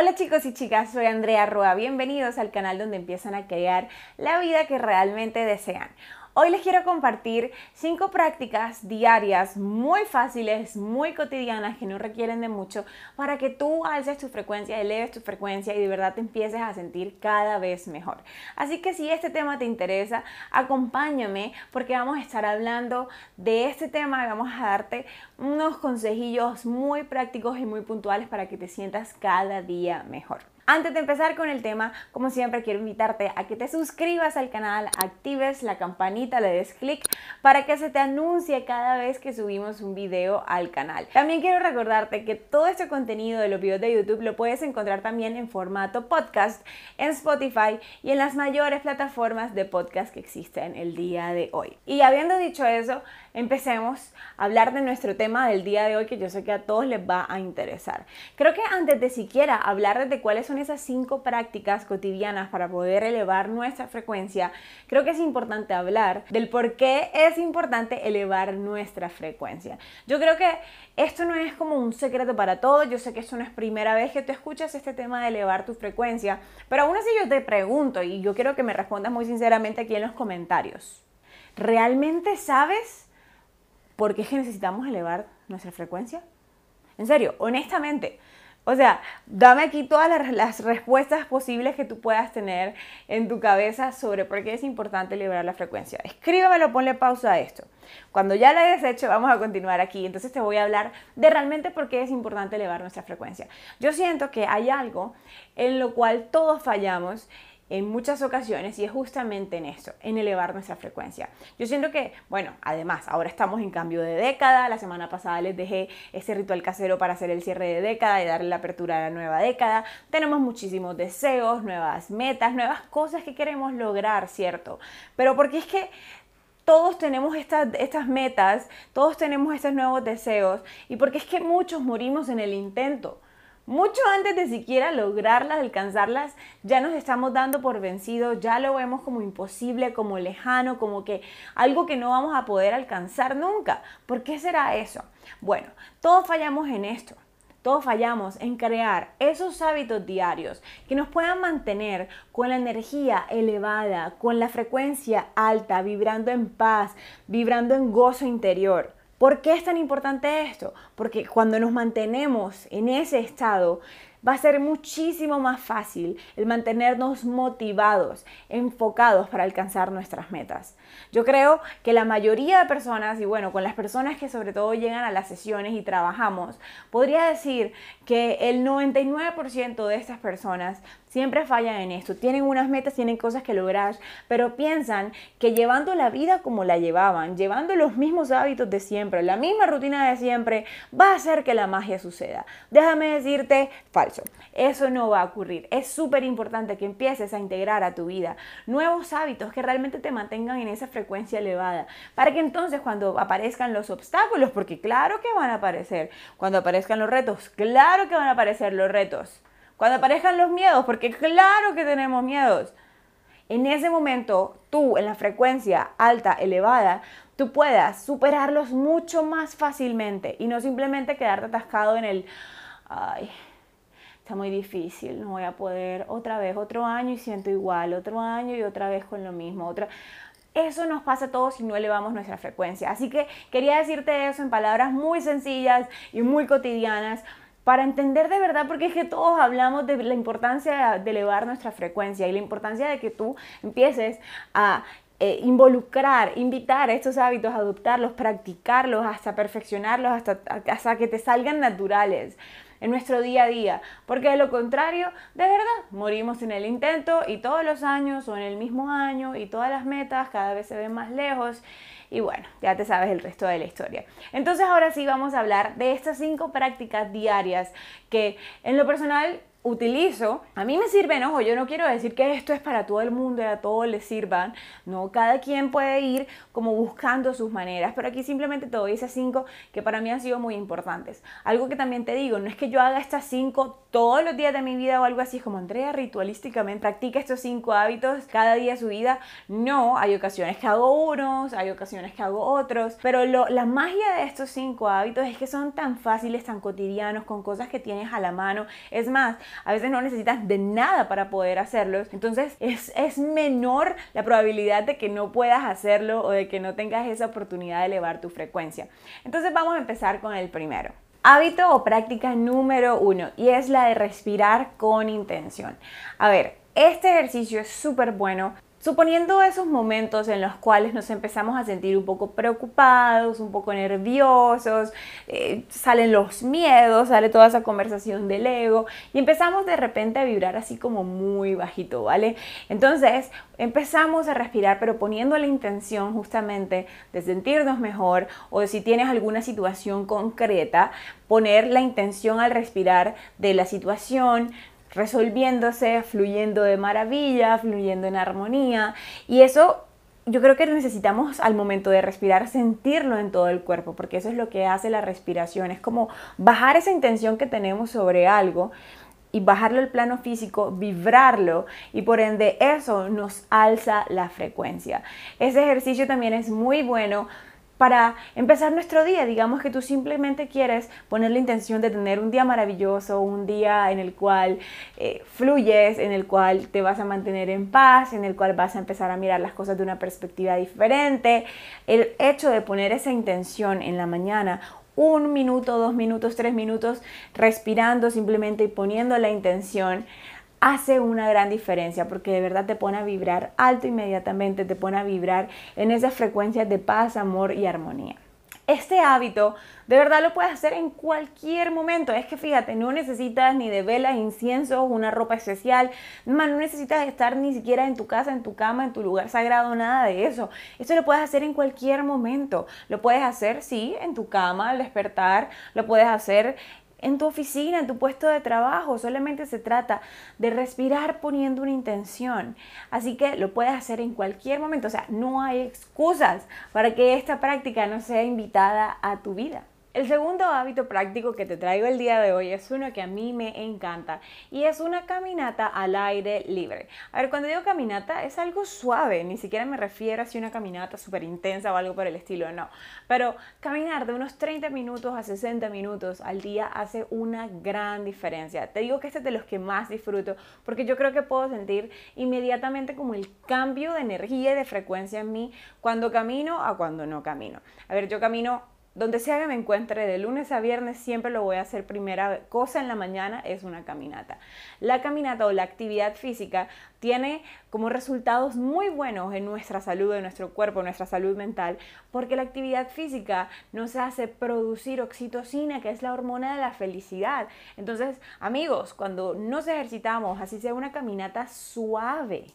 Hola chicos y chicas, soy Andrea Roa. Bienvenidos al canal donde empiezan a crear la vida que realmente desean. Hoy les quiero compartir cinco prácticas diarias muy fáciles, muy cotidianas, que no requieren de mucho, para que tú alces tu frecuencia, eleves tu frecuencia y de verdad te empieces a sentir cada vez mejor. Así que si este tema te interesa, acompáñame porque vamos a estar hablando de este tema y vamos a darte unos consejillos muy prácticos y muy puntuales para que te sientas cada día mejor. Antes de empezar con el tema, como siempre quiero invitarte a que te suscribas al canal, actives la campanita, le des clic para que se te anuncie cada vez que subimos un video al canal. También quiero recordarte que todo este contenido de los videos de YouTube lo puedes encontrar también en formato podcast en Spotify y en las mayores plataformas de podcast que existen el día de hoy. Y habiendo dicho eso, empecemos a hablar de nuestro tema del día de hoy que yo sé que a todos les va a interesar. Creo que antes de siquiera hablar de cuáles son esas cinco prácticas cotidianas para poder elevar nuestra frecuencia, creo que es importante hablar del por qué es importante elevar nuestra frecuencia. Yo creo que esto no es como un secreto para todos, yo sé que esto no es primera vez que tú escuchas este tema de elevar tu frecuencia, pero aún así yo te pregunto y yo quiero que me respondas muy sinceramente aquí en los comentarios. ¿Realmente sabes por qué es que necesitamos elevar nuestra frecuencia? En serio, honestamente, o sea, dame aquí todas las, respuestas posibles que tú puedas tener en tu cabeza sobre por qué es importante liberar la frecuencia. Escríbamelo, ponle pausa a esto. Cuando ya lo hayas hecho, vamos a continuar aquí. Entonces te voy a hablar de realmente por qué es importante elevar nuestra frecuencia. Yo siento que hay algo en lo cual todos fallamos en muchas ocasiones y es justamente en eso, en elevar nuestra frecuencia. Yo siento que, bueno, además, ahora estamos en cambio de década, la semana pasada les dejé ese ritual casero para hacer el cierre de década y darle la apertura a la nueva década, tenemos muchísimos deseos, nuevas metas, nuevas cosas que queremos lograr, ¿cierto? Pero porque es que todos tenemos estas, estas metas, todos tenemos estos nuevos deseos y porque es que muchos morimos en el intento mucho antes de siquiera lograrlas, alcanzarlas, ya nos estamos dando por vencidos, ya lo vemos como imposible, como lejano, como que algo que no vamos a poder alcanzar nunca. ¿Por qué será eso? Bueno, todos fallamos en esto. Todos fallamos en crear esos hábitos diarios que nos puedan mantener con la energía elevada, con la frecuencia alta, vibrando en paz, vibrando en gozo interior. ¿Por qué es tan importante esto? Porque cuando nos mantenemos en ese estado, va a ser muchísimo más fácil el mantenernos motivados, enfocados para alcanzar nuestras metas. Yo creo que la mayoría de personas, y bueno, con las personas que sobre todo llegan a las sesiones y trabajamos, podría decir que el 99% de estas personas siempre fallan en esto. Tienen unas metas, tienen cosas que lograr, pero piensan que llevando la vida como la llevaban, llevando los mismos hábitos de siempre, la misma rutina de siempre, va a hacer que la magia suceda. Déjame decirte, falso. Eso no va a ocurrir. Es súper importante que empieces a integrar a tu vida nuevos hábitos que realmente te mantengan en esa frecuencia elevada, para que entonces cuando aparezcan los obstáculos, porque claro que van a aparecer, cuando aparezcan los retos, claro que van a aparecer los retos cuando aparezcan los miedos, porque claro que tenemos miedos. En ese momento, tú en la frecuencia alta, elevada, tú puedas superarlos mucho más fácilmente y no simplemente quedarte atascado en el, ay, está muy difícil, no voy a poder otra vez, otro año y siento igual, otro año y otra vez con lo mismo, otra... Eso nos pasa a todos si no elevamos nuestra frecuencia. Así que quería decirte eso en palabras muy sencillas y muy cotidianas para entender de verdad, porque es que todos hablamos de la importancia de elevar nuestra frecuencia y la importancia de que tú empieces a eh, involucrar, invitar a estos hábitos, adoptarlos, practicarlos, hasta perfeccionarlos, hasta, hasta que te salgan naturales en nuestro día a día, porque de lo contrario, de verdad, morimos en el intento y todos los años o en el mismo año y todas las metas cada vez se ven más lejos y bueno, ya te sabes el resto de la historia. Entonces ahora sí vamos a hablar de estas cinco prácticas diarias que en lo personal utilizo, a mí me sirven, ojo, yo no quiero decir que esto es para todo el mundo y a todos les sirvan, no, cada quien puede ir como buscando sus maneras, pero aquí simplemente te doy esas cinco que para mí han sido muy importantes. Algo que también te digo, no es que yo haga estas cinco todos los días de mi vida o algo así, es como Andrea ritualísticamente practica estos cinco hábitos cada día de su vida, no, hay ocasiones que hago unos, hay ocasiones que hago otros, pero la magia de estos cinco hábitos es que son tan fáciles, tan cotidianos, con cosas que tienes a la mano, es más, a veces no necesitas de nada para poder hacerlos. Entonces es, es menor la probabilidad de que no puedas hacerlo o de que no tengas esa oportunidad de elevar tu frecuencia. Entonces vamos a empezar con el primero. Hábito o práctica número uno y es la de respirar con intención. A ver, este ejercicio es súper bueno Suponiendo esos momentos en los cuales nos empezamos a sentir un poco preocupados, un poco nerviosos, eh, salen los miedos, sale toda esa conversación del ego y empezamos de repente a vibrar así como muy bajito, ¿vale? Entonces empezamos a respirar, pero poniendo la intención justamente de sentirnos mejor o si tienes alguna situación concreta, poner la intención al respirar de la situación, resolviéndose, fluyendo de maravilla, fluyendo en armonía. Y eso yo creo que necesitamos al momento de respirar sentirlo en todo el cuerpo, porque eso es lo que hace la respiración, es como bajar esa intención que tenemos sobre algo y bajarlo al plano físico, vibrarlo y por ende eso nos alza la frecuencia. Ese ejercicio también es muy bueno para empezar nuestro día. Digamos que tú simplemente quieres poner la intención de tener un día maravilloso, un día en el cual eh, fluyes, en el cual te vas a mantener en paz, en el cual vas a empezar a mirar las cosas de una perspectiva diferente. El hecho de poner esa intención en la mañana un minuto, dos minutos, tres minutos, respirando simplemente y poniendo la intención, hace una gran diferencia porque de verdad te pone a vibrar alto inmediatamente, te pone a vibrar en esas frecuencias de paz, amor y armonía. Este hábito de verdad lo puedes hacer en cualquier momento. Es que fíjate, no necesitas ni de velas, incienso, una ropa especial. no necesitas estar ni siquiera en tu casa, en tu cama, en tu lugar sagrado, nada de eso. Esto lo puedes hacer en cualquier momento. Lo puedes hacer, sí, en tu cama, al despertar. Lo puedes hacer en tu oficina, en tu puesto de trabajo. Solamente se trata de respirar poniendo una intención. Así que lo puedes hacer en cualquier momento. O sea, no hay excusas para que esta práctica no sea invitada a tu vida. El segundo hábito práctico que te traigo el día de hoy es uno que a mí me encanta y es una caminata al aire libre. A ver, cuando digo caminata es algo suave, ni siquiera me refiero a si una caminata súper intensa o algo por el estilo, no. Pero caminar de unos 30 minutos a 60 minutos al día hace una gran diferencia. Te digo que este es de los que más disfruto porque yo creo que puedo sentir inmediatamente como el cambio de energía y de frecuencia en mí cuando camino a cuando no camino. A ver, yo camino donde sea que me encuentre de lunes a viernes, siempre lo voy a hacer primera cosa en la mañana, es una caminata. La caminata o la actividad física tiene como resultados muy buenos en nuestra salud, en nuestro cuerpo, en nuestra salud mental, porque la actividad física nos hace producir oxitocina, que es la hormona de la felicidad. Entonces, amigos, cuando nos ejercitamos, así sea una caminata suave,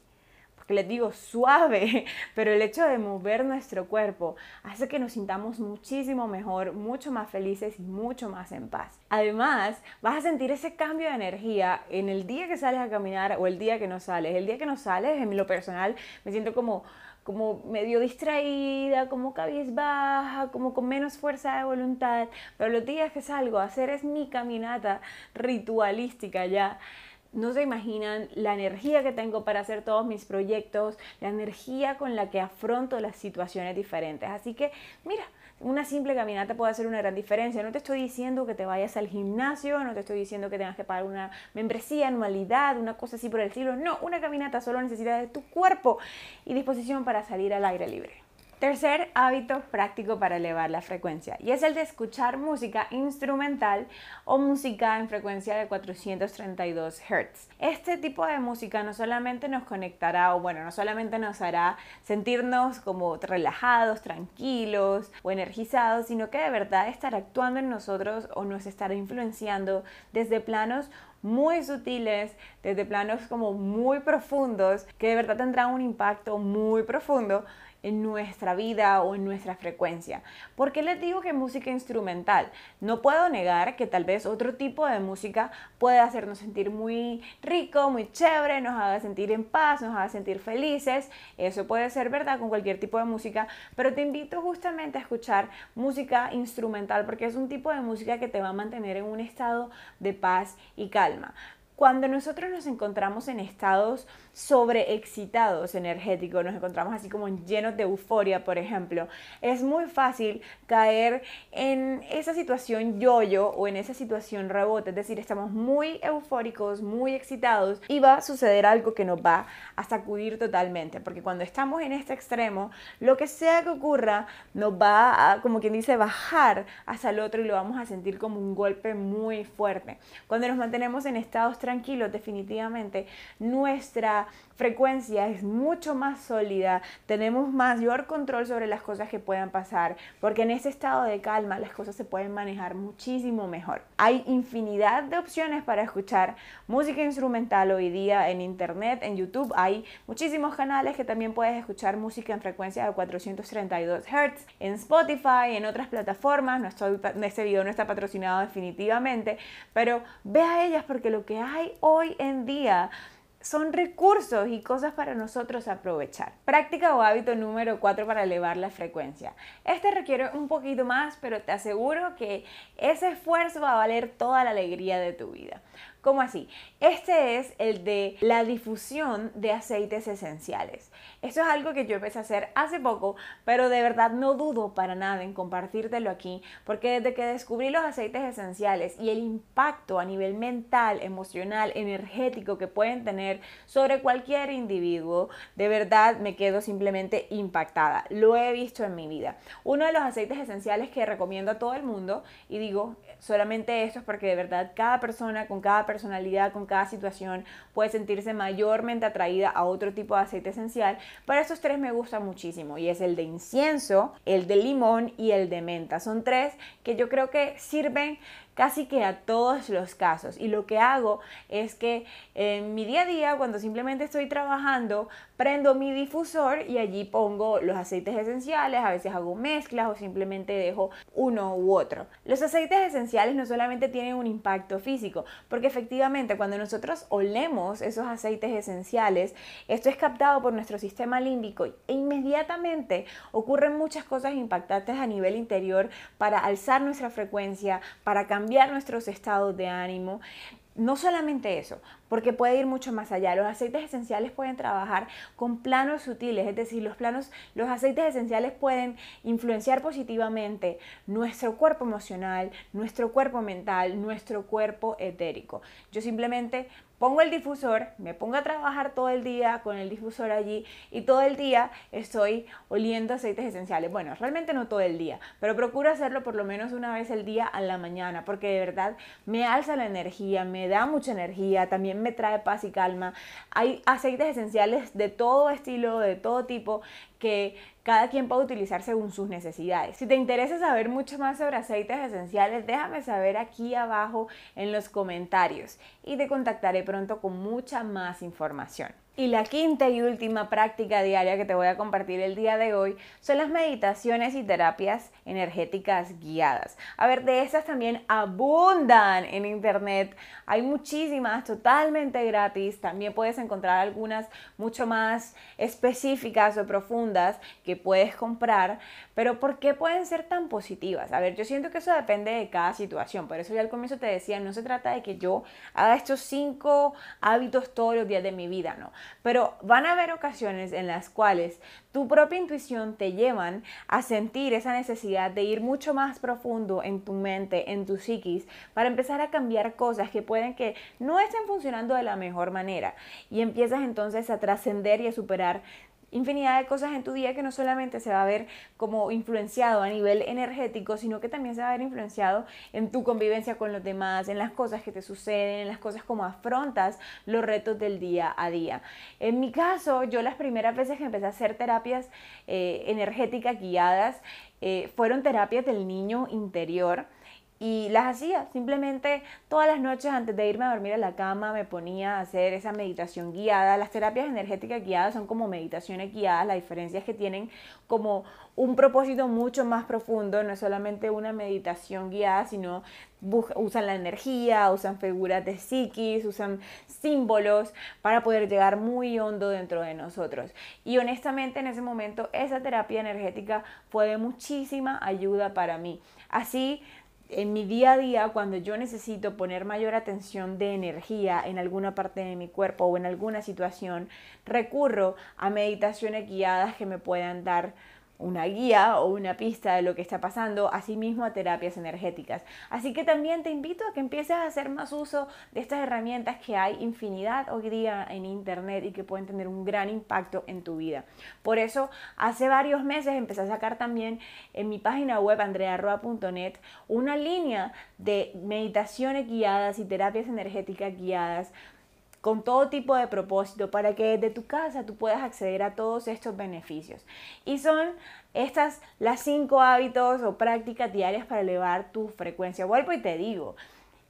les digo suave, pero el hecho de mover nuestro cuerpo hace que nos sintamos muchísimo mejor, mucho más felices y mucho más en paz. Además, vas a sentir ese cambio de energía en el día que sales a caminar o el día que no sales. El día que no sales, en lo personal, me siento como como medio distraída, como cabizbaja, como con menos fuerza de voluntad, pero los días que salgo a hacer es mi caminata ritualística ya, no se imaginan la energía que tengo para hacer todos mis proyectos, la energía con la que afronto las situaciones diferentes. Así que, mira, una simple caminata puede hacer una gran diferencia. No te estoy diciendo que te vayas al gimnasio, no te estoy diciendo que tengas que pagar una membresía, anualidad, una cosa así por el estilo. No, una caminata solo necesita de tu cuerpo y disposición para salir al aire libre. Tercer hábito práctico para elevar la frecuencia y es el de escuchar música instrumental o música en frecuencia de 432 Hz. Este tipo de música no solamente nos conectará o bueno, no solamente nos hará sentirnos como relajados, tranquilos o energizados, sino que de verdad estará actuando en nosotros o nos estará influenciando desde planos muy sutiles, desde planos como muy profundos, que de verdad tendrán un impacto muy profundo en nuestra vida o en nuestra frecuencia. ¿Por qué les digo que música instrumental? No puedo negar que tal vez otro tipo de música puede hacernos sentir muy rico, muy chévere, nos haga sentir en paz, nos haga sentir felices. Eso puede ser verdad con cualquier tipo de música, pero te invito justamente a escuchar música instrumental porque es un tipo de música que te va a mantener en un estado de paz y calma. Cuando nosotros nos encontramos en estados sobreexcitados energéticos, nos encontramos así como llenos de euforia, por ejemplo, es muy fácil caer en esa situación yo-yo o en esa situación rebote, es decir, estamos muy eufóricos, muy excitados y va a suceder algo que nos va a sacudir totalmente, porque cuando estamos en este extremo, lo que sea que ocurra nos va a, como quien dice, bajar hacia el otro y lo vamos a sentir como un golpe muy fuerte. Cuando nos mantenemos en estados tranquilos, definitivamente nuestra frecuencia es mucho más sólida, tenemos mayor control sobre las cosas que puedan pasar, porque en ese estado de calma las cosas se pueden manejar muchísimo mejor. Hay infinidad de opciones para escuchar música instrumental hoy día en internet, en YouTube, hay muchísimos canales que también puedes escuchar música en frecuencia de 432 Hz, en Spotify, en otras plataformas, no estoy, este video no está patrocinado definitivamente, pero ve a ellas porque lo que hay hoy en día son recursos y cosas para nosotros aprovechar. Práctica o hábito número 4 para elevar la frecuencia. Este requiere un poquito más, pero te aseguro que ese esfuerzo va a valer toda la alegría de tu vida. ¿Cómo así? Este es el de la difusión de aceites esenciales. Esto es algo que yo empecé a hacer hace poco, pero de verdad no dudo para nada en compartírtelo aquí, porque desde que descubrí los aceites esenciales y el impacto a nivel mental, emocional, energético que pueden tener sobre cualquier individuo, de verdad me quedo simplemente impactada. Lo he visto en mi vida. Uno de los aceites esenciales que recomiendo a todo el mundo, y digo solamente esto es porque de verdad cada persona con cada persona personalidad, con cada situación, puede sentirse mayormente atraída a otro tipo de aceite esencial. Pero estos tres me gustan muchísimo y es el de incienso, el de limón y el de menta. Son tres que yo creo que sirven casi que a todos los casos. Y lo que hago es que en mi día a día, cuando simplemente estoy trabajando, prendo mi difusor y allí pongo los aceites esenciales, a veces hago mezclas o simplemente dejo uno u otro. Los aceites esenciales no solamente tienen un impacto físico, porque efectivamente cuando nosotros olemos esos aceites esenciales, esto es captado por nuestro sistema límbico e inmediatamente ocurren muchas cosas impactantes a nivel interior para alzar nuestra frecuencia, para cambiar nuestros estados de ánimo. No solamente eso, porque puede ir mucho más allá. Los aceites esenciales pueden trabajar con planos sutiles, es decir, los planos, los aceites esenciales pueden influenciar positivamente nuestro cuerpo emocional, nuestro cuerpo mental, nuestro cuerpo etérico. Yo simplemente pongo el difusor, me pongo a trabajar todo el día con el difusor allí y todo el día estoy oliendo aceites esenciales. Bueno, realmente no todo el día, pero procuro hacerlo por lo menos una vez al día a la mañana, porque de verdad me alza la energía, me da mucha energía, también me trae paz y calma. Hay aceites esenciales de todo estilo, de todo tipo, que cada quien puede utilizar según sus necesidades. Si te interesa saber mucho más sobre aceites esenciales, déjame saber aquí abajo en los comentarios y te contactaré pronto con mucha más información. Y la quinta y última práctica diaria que te voy a compartir el día de hoy son las meditaciones y terapias energéticas guiadas. A ver, de esas también abundan en internet. Hay muchísimas totalmente gratis. También puedes encontrar algunas mucho más específicas o profundas que puedes comprar. Pero ¿por qué pueden ser tan positivas? A ver, yo siento que eso depende de cada situación. Por eso ya al comienzo te decía, no se trata de que yo haga estos cinco hábitos todos los días de mi vida, no pero van a haber ocasiones en las cuales tu propia intuición te llevan a sentir esa necesidad de ir mucho más profundo en tu mente, en tu psiquis, para empezar a cambiar cosas que pueden que no estén funcionando de la mejor manera. Y empiezas entonces a trascender y a superar infinidad de cosas en tu día que no solamente se va a ver como influenciado a nivel energético, sino que también se va a ver influenciado en tu convivencia con los demás, en las cosas que te suceden, en las cosas como afrontas los retos del día a día. En mi caso, yo las primeras veces que empecé a hacer terapias eh, energéticas guiadas, eh, fueron terapias del niño interior y las hacía. Simplemente todas las noches antes de irme a dormir a la cama me ponía a hacer esa meditación guiada. Las terapias energéticas guiadas son como meditaciones guiadas. La diferencia es que tienen como un propósito mucho más profundo. No es solamente una meditación guiada, sino usan la energía, usan figuras de psiquis, usan símbolos para poder llegar muy hondo dentro de nosotros. Y honestamente en ese momento esa terapia energética fue de muchísima ayuda para mí. Así en mi día a día, cuando yo necesito poner mayor atención de energía en alguna parte de mi cuerpo o en alguna situación, recurro a meditaciones guiadas que me puedan dar una guía o una pista de lo que está pasando, asimismo a terapias energéticas. Así que también te invito a que empieces a hacer más uso de estas herramientas que hay infinidad hoy día en internet y que pueden tener un gran impacto en tu vida. Por eso, hace varios meses empecé a sacar también en mi página web andrearroa.net una línea de meditaciones guiadas y terapias energéticas guiadas con todo tipo de propósito para que desde tu casa tú puedas acceder a todos estos beneficios. Y son estas las cinco hábitos o prácticas diarias para elevar tu frecuencia. Vuelvo y te digo,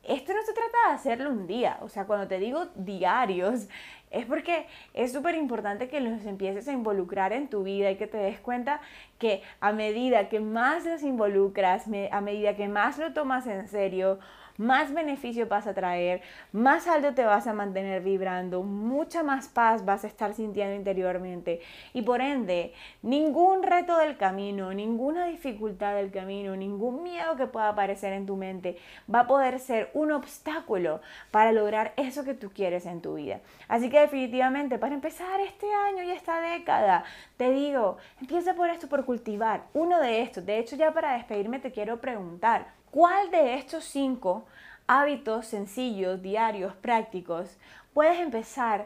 esto no se trata de hacerlo un día, o sea, cuando te digo diarios, es porque es súper importante que los empieces a involucrar en tu vida y que te des cuenta que a medida que más los involucras, a medida que más lo tomas en serio, más beneficio vas a traer, más alto te vas a mantener vibrando, mucha más paz vas a estar sintiendo interiormente y por ende ningún reto del camino, ninguna dificultad del camino, ningún miedo que pueda aparecer en tu mente va a poder ser un obstáculo para lograr eso que tú quieres en tu vida. Así que definitivamente para empezar este año y esta década, te digo, empieza por esto, por cultivar uno de estos. De hecho, ya para despedirme te quiero preguntar, ¿Cuál de estos cinco hábitos sencillos, diarios, prácticos puedes empezar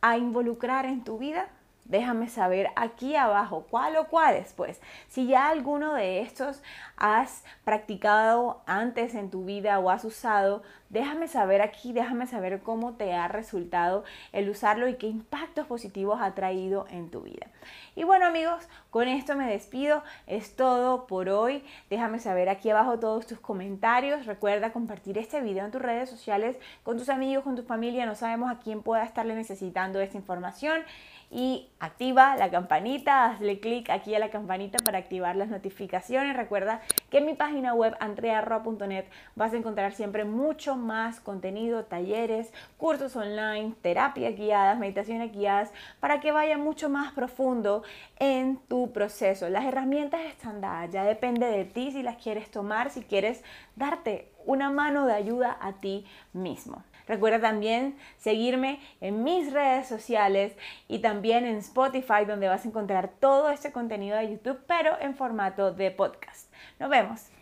a involucrar en tu vida? Déjame saber aquí abajo cuál o cuáles, pues. Si ya alguno de estos has practicado antes en tu vida o has usado, déjame saber aquí, déjame saber cómo te ha resultado el usarlo y qué impactos positivos ha traído en tu vida. Y bueno amigos, con esto me despido. Es todo por hoy. Déjame saber aquí abajo todos tus comentarios. Recuerda compartir este video en tus redes sociales con tus amigos, con tu familia. No sabemos a quién pueda estarle necesitando esta información y activa la campanita, hazle clic aquí a la campanita para activar las notificaciones. Recuerda que en mi página web andrearroa.net vas a encontrar siempre mucho más contenido, talleres, cursos online, terapias guiadas, meditaciones guiadas, para que vaya mucho más profundo en tu proceso. Las herramientas están dadas, ya depende de ti si las quieres tomar, si quieres darte una mano de ayuda a ti mismo. Recuerda también seguirme en mis redes sociales y también en Spotify donde vas a encontrar todo este contenido de YouTube pero en formato de podcast. Nos vemos.